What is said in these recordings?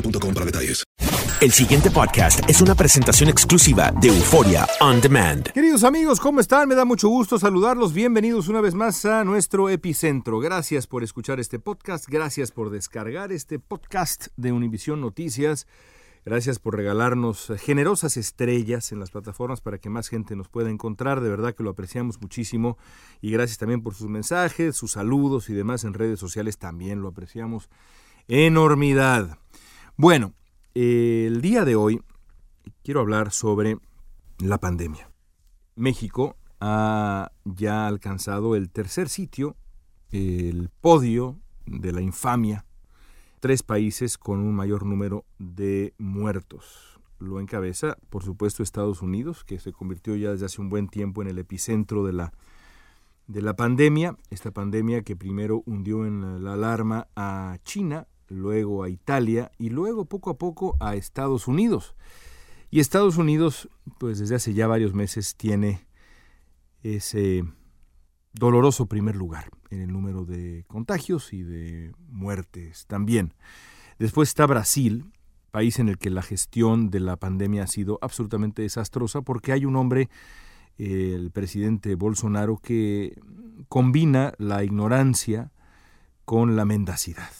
boostmobile.com para detalles. El siguiente podcast es una presentación exclusiva de Euforia On Demand. Queridos amigos, ¿cómo están? Me da mucho gusto saludarlos. Bienvenidos una vez más a nuestro epicentro. Gracias por escuchar este podcast. Gracias por descargar este podcast de Univisión Noticias. Gracias por regalarnos generosas estrellas en las plataformas para que más gente nos pueda encontrar. De verdad que lo apreciamos muchísimo. Y gracias también por sus mensajes, sus saludos y demás en redes sociales. También lo apreciamos enormidad. Bueno, el día de hoy quiero hablar sobre la pandemia. México ha ya alcanzado el tercer sitio, el podio de la infamia, tres países con un mayor número de muertos. Lo encabeza, por supuesto, Estados Unidos, que se convirtió ya desde hace un buen tiempo en el epicentro de la, de la pandemia, esta pandemia que primero hundió en la alarma a China, luego a Italia y luego poco a poco a Estados Unidos. Y Estados Unidos, pues desde hace ya varios meses tiene ese doloroso primer lugar en el número de contagios y de muertes también. Después está Brasil, país en el que la gestión de la pandemia ha sido absolutamente desastrosa porque hay un hombre, el presidente Bolsonaro, que combina la ignorancia con la mendacidad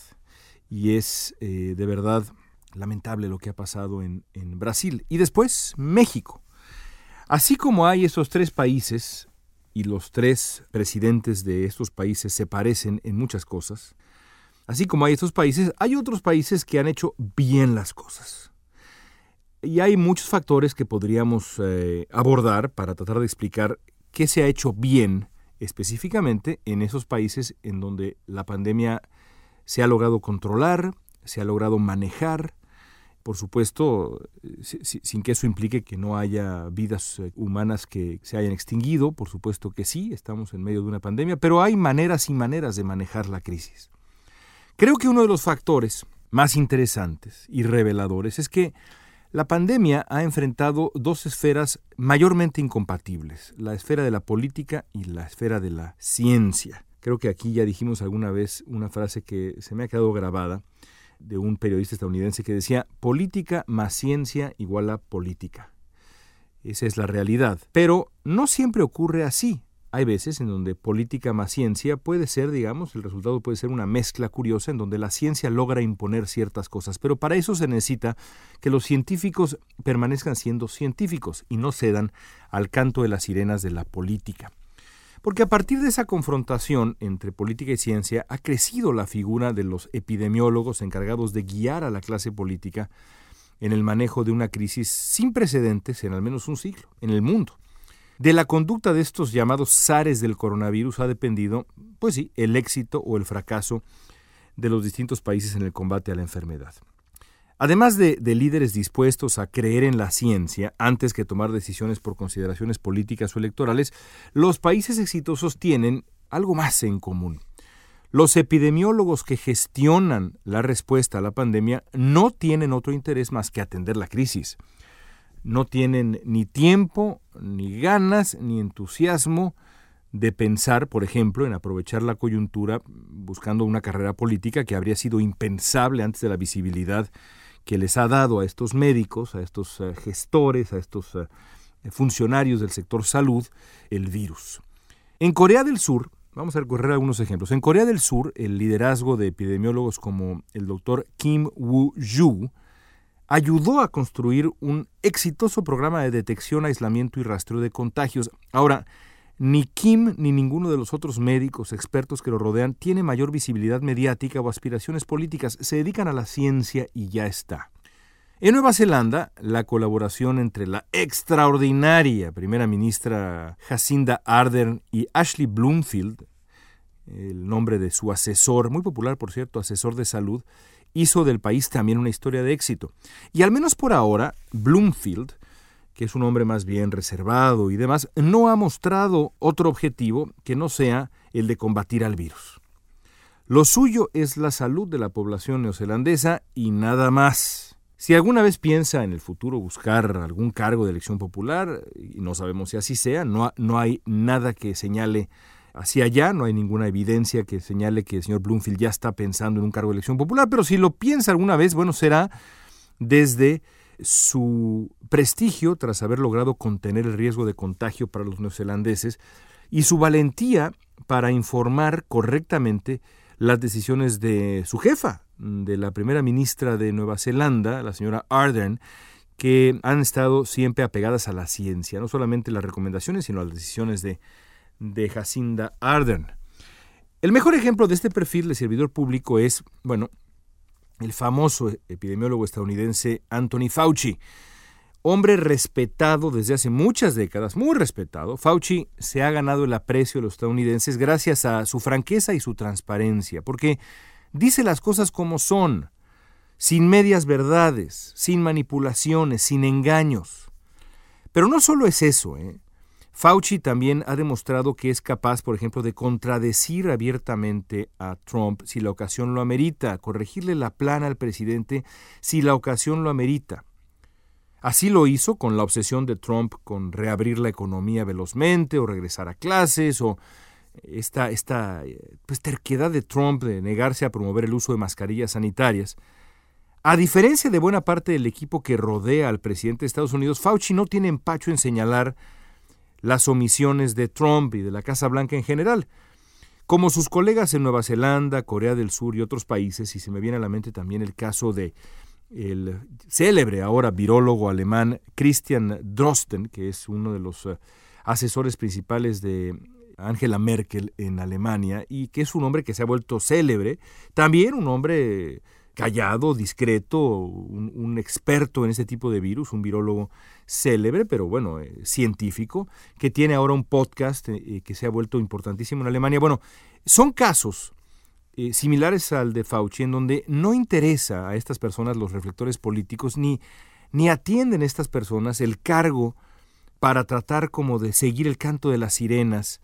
y es eh, de verdad lamentable lo que ha pasado en, Brasil. Y después México. Así como hay esos tres países y los tres presidentes de estos países se parecen en muchas cosas, así como hay estos países, hay otros países que han hecho bien las cosas. Y hay muchos factores que podríamos eh, abordar para tratar de explicar qué se ha hecho bien específicamente en esos países en donde la pandemia se ha logrado controlar, se ha logrado manejar, por supuesto, sin que eso implique que no haya vidas eh, humanas que se hayan extinguido, por supuesto que sí, estamos en medio de una pandemia, pero hay maneras y maneras de manejar la crisis. Creo que uno de los factores más interesantes y reveladores es que la pandemia ha enfrentado dos esferas mayormente incompatibles, la esfera de la política y la esfera de la ciencia. Creo que aquí ya dijimos alguna vez una frase que se me ha quedado grabada de un periodista estadounidense que decía, política más ciencia igual a política. Esa es la realidad. Pero no siempre ocurre así. Hay veces en donde política más ciencia puede ser, digamos, el resultado puede ser una mezcla curiosa en donde la ciencia logra imponer ciertas cosas, pero para eso se necesita que los científicos permanezcan siendo científicos y no cedan al canto de las sirenas de la política. Porque a partir de esa confrontación entre política y ciencia ha crecido la figura de los epidemiólogos encargados de guiar a la clase política en el manejo de una crisis sin precedentes en al menos un siglo en el mundo. De la conducta de estos llamados zares del coronavirus ha dependido, pues sí, el éxito o el fracaso de los distintos países en el combate a la enfermedad. Además de, de, líderes dispuestos a creer en la ciencia antes que tomar decisiones por consideraciones políticas o electorales, los países exitosos tienen algo más en común. Los epidemiólogos que gestionan la respuesta a la pandemia no tienen otro interés más que atender la crisis. No tienen ni tiempo, ni ganas, ni entusiasmo de pensar, por ejemplo, en aprovechar la coyuntura buscando una carrera política que habría sido impensable antes de la visibilidad que les ha dado a estos médicos, a estos uh, gestores, a estos uh, funcionarios del sector salud, el virus. En Corea del Sur, vamos a recorrer algunos ejemplos. En Corea del Sur, el liderazgo de epidemiólogos como el doctor Kim Woo-ju ayudó a construir un exitoso programa de detección, aislamiento y rastreo de contagios. Ahora, ni Kim ni ninguno de los otros médicos expertos que lo rodean tiene mayor visibilidad mediática o aspiraciones políticas. Se dedican a la ciencia y ya está. En Nueva Zelanda, la colaboración entre la extraordinaria primera ministra Jacinda Ardern y Ashley Bloomfield, el nombre de su asesor, muy popular por cierto, asesor de salud, hizo del país también una historia de éxito. Y al menos por ahora, Bloomfield que es un hombre más bien reservado y demás, no ha mostrado otro objetivo que no sea el de combatir al virus. Lo suyo es la salud de la población neozelandesa y nada más. Si alguna vez piensa en el futuro buscar algún cargo de elección popular, y no sabemos si así sea, no, no hay nada que señale hacia allá, no hay ninguna evidencia que señale que el señor Bloomfield ya está pensando en un cargo de elección popular, pero si lo piensa alguna vez, bueno, será desde su prestigio tras haber logrado contener el riesgo de contagio para los neozelandeses y su valentía para informar correctamente las decisiones de su jefa, de la primera ministra de Nueva Zelanda, la señora Ardern, que han estado siempre apegadas a la ciencia, no solamente las recomendaciones, sino las decisiones de, de Jacinda Ardern. El mejor ejemplo de este perfil de servidor público es, bueno, el famoso epidemiólogo estadounidense Anthony Fauci. Hombre respetado desde hace muchas décadas, muy respetado, Fauci se ha ganado el aprecio de los estadounidenses gracias a su franqueza y su transparencia, porque dice las cosas como son, sin medias verdades, sin manipulaciones, sin engaños. Pero no solo es eso, ¿eh? Fauci también ha demostrado que es capaz, por ejemplo, de contradecir abiertamente a Trump si la ocasión lo amerita, corregirle la plana al presidente si la ocasión lo amerita. Así lo hizo con la obsesión de Trump con reabrir la economía velozmente o regresar a clases o esta, esta pues, terquedad de Trump de negarse a promover el uso de mascarillas sanitarias. A diferencia de buena parte del equipo que rodea al presidente de Estados Unidos, Fauci no tiene empacho en señalar las omisiones de Trump y de la Casa Blanca en general, como sus colegas en Nueva Zelanda, Corea del Sur y otros países, y se me viene a la mente también el caso de el célebre ahora virólogo alemán Christian Drosten, que es uno de los eh, asesores principales de Angela Merkel en Alemania y que es un hombre que se ha vuelto célebre, también un hombre callado, discreto, un, experto en este tipo de virus, un virólogo célebre, pero bueno, eh, científico, que tiene ahora un podcast eh, que se ha vuelto importantísimo en Alemania. Bueno, son casos eh, similares al de Fauci, en donde no interesa a estas personas los reflectores políticos, ni, ni atienden estas personas el cargo para tratar como de seguir el canto de las sirenas,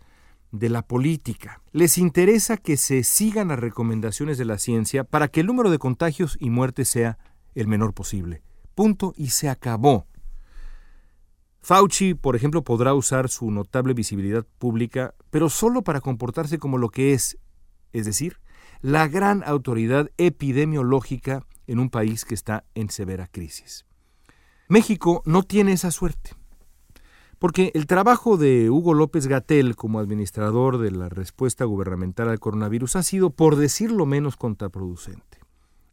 de la política. Les interesa que se sigan las recomendaciones de la ciencia para que el número de contagios y muertes sea el menor posible. Punto y se acabó. Fauci, por ejemplo, podrá usar su notable visibilidad pública, pero solo para comportarse como lo que es, es decir, la gran autoridad epidemiológica en un país que está en severa crisis. México no tiene esa suerte. Porque el trabajo de Hugo López Gatel como administrador de la respuesta gubernamental al coronavirus ha sido, por decirlo menos, contraproducente.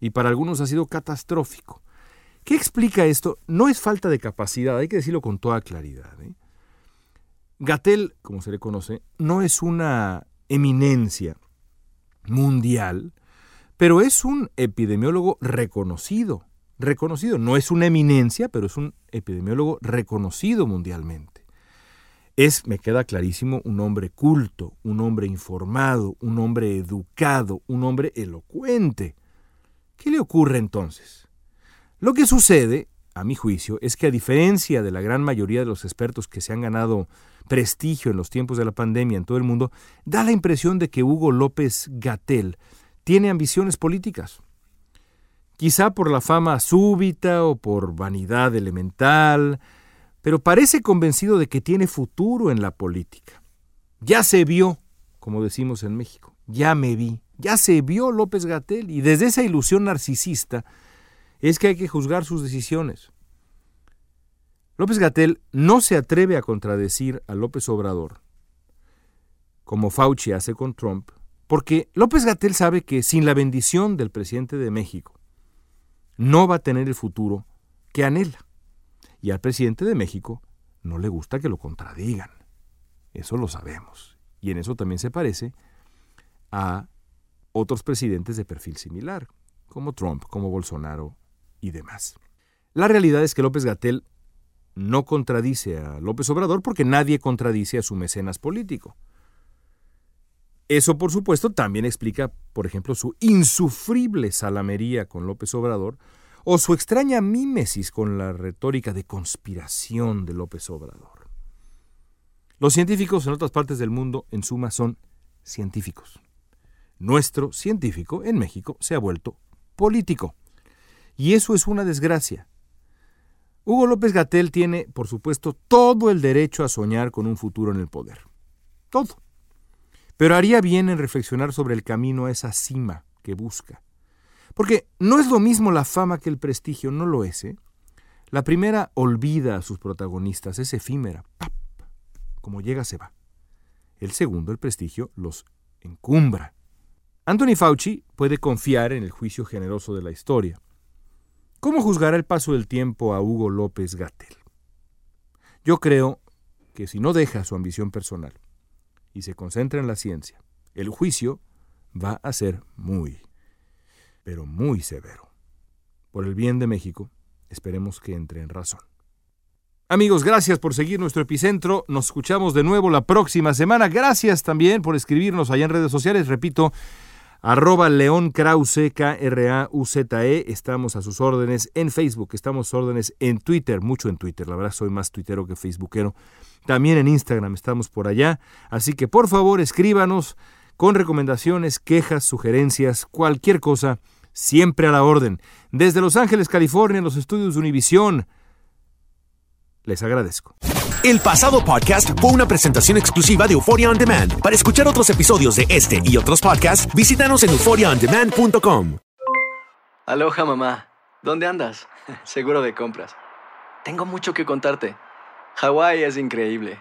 Y para algunos ha sido catastrófico. ¿Qué explica esto? No es falta de capacidad, hay que decirlo con toda claridad. ¿eh? Gatel, como se le conoce, no es una eminencia mundial, pero es un epidemiólogo reconocido. Reconocido, no es una eminencia, pero es un epidemiólogo reconocido mundialmente. Es, me queda clarísimo, un hombre culto, un hombre informado, un hombre educado, un hombre elocuente. ¿Qué le ocurre entonces? Lo que sucede, a mi juicio, es que a diferencia de la gran mayoría de los expertos que se han ganado prestigio en los tiempos de la pandemia en todo el mundo, da la impresión de que Hugo López Gatel tiene ambiciones políticas. Quizá por la fama súbita o por vanidad elemental, pero parece convencido de que tiene futuro en la política. Ya se vio, como decimos en México, ya me vi, ya se vio López Gatel y desde esa ilusión narcisista es que hay que juzgar sus decisiones. López Gatel no se atreve a contradecir a López Obrador, como Fauci hace con Trump, porque López Gatel sabe que sin la bendición del presidente de México, no va a tener el futuro que anhela. Y al presidente de México no le gusta que lo contradigan. Eso lo sabemos. Y en eso también se parece a otros presidentes de perfil similar, como Trump, como Bolsonaro y demás. La realidad es que López Gatel no contradice a López Obrador porque nadie contradice a su mecenas político. Eso, por supuesto, también explica, por ejemplo, su insufrible salamería con López Obrador o su extraña mímesis con la retórica de conspiración de López Obrador. Los científicos en otras partes del mundo, en suma, son científicos. Nuestro científico en México se ha vuelto político. Y eso es una desgracia. Hugo López Gatel tiene, por supuesto, todo el derecho a soñar con un futuro en el poder. Todo. Pero haría bien en reflexionar sobre el camino a esa cima que busca. Porque no es lo mismo la fama que el prestigio, no lo es. ¿eh? La primera olvida a sus protagonistas, es efímera. ¡Pap! Como llega, se va. El segundo, el prestigio, los encumbra. Anthony Fauci puede confiar en el juicio generoso de la historia. ¿Cómo juzgará el paso del tiempo a Hugo López Gatel? Yo creo que si no deja su ambición personal y se concentra en la ciencia, el juicio va a ser muy, pero muy severo. Por el bien de México, esperemos que entre en razón. Amigos, gracias por seguir nuestro epicentro. Nos escuchamos de nuevo la próxima semana. Gracias también por escribirnos allá en redes sociales. Repito, arroba León Krause, K-R-A-U-Z-E. Estamos a sus órdenes en Facebook, estamos a sus órdenes en Twitter, mucho en Twitter. La verdad soy más tuitero que facebookero. También en Instagram estamos por allá. Así que por favor escríbanos con recomendaciones, quejas, sugerencias, cualquier cosa, siempre a la orden. Desde Los Ángeles, California, en los estudios de Univisión. Les agradezco. El pasado podcast fue una presentación exclusiva de Euphoria On Demand. Para escuchar otros episodios de este y otros podcasts, visítanos en euphoriaondemand.com. Aloha mamá, ¿dónde andas? Seguro de compras. Tengo mucho que contarte. Hawái es increíble.